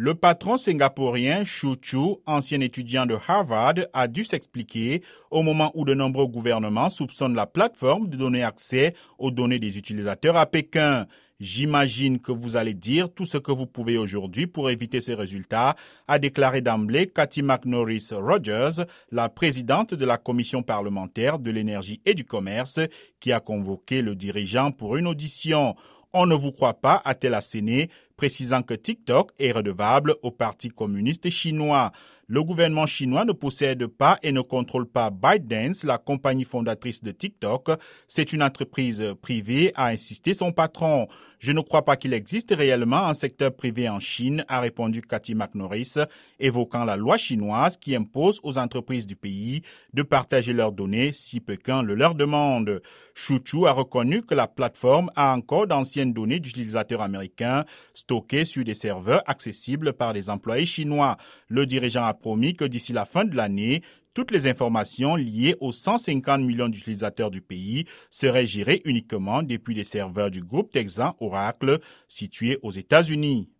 Le patron singapourien Shu Chu, ancien étudiant de Harvard, a dû s'expliquer au moment où de nombreux gouvernements soupçonnent la plateforme de donner accès aux données des utilisateurs à Pékin. J'imagine que vous allez dire tout ce que vous pouvez aujourd'hui pour éviter ces résultats, a déclaré d'emblée Cathy McNorris Rogers, la présidente de la commission parlementaire de l'énergie et du commerce, qui a convoqué le dirigeant pour une audition. On ne vous croit pas, a-t-elle asséné, précisant que TikTok est redevable au Parti communiste chinois. Le gouvernement chinois ne possède pas et ne contrôle pas ByteDance, la compagnie fondatrice de TikTok. C'est une entreprise privée, a insisté son patron. Je ne crois pas qu'il existe réellement un secteur privé en Chine, a répondu Cathy McNorris, évoquant la loi chinoise qui impose aux entreprises du pays de partager leurs données si Pékin le leur demande. Chuchu a reconnu que la plateforme a encore d'anciennes données d'utilisateurs américains stockées sur des serveurs accessibles par des employés chinois. Le dirigeant a promis que d'ici la fin de l'année, toutes les informations liées aux 150 millions d'utilisateurs du pays seraient gérées uniquement depuis les serveurs du groupe Texan Oracle situé aux États-Unis.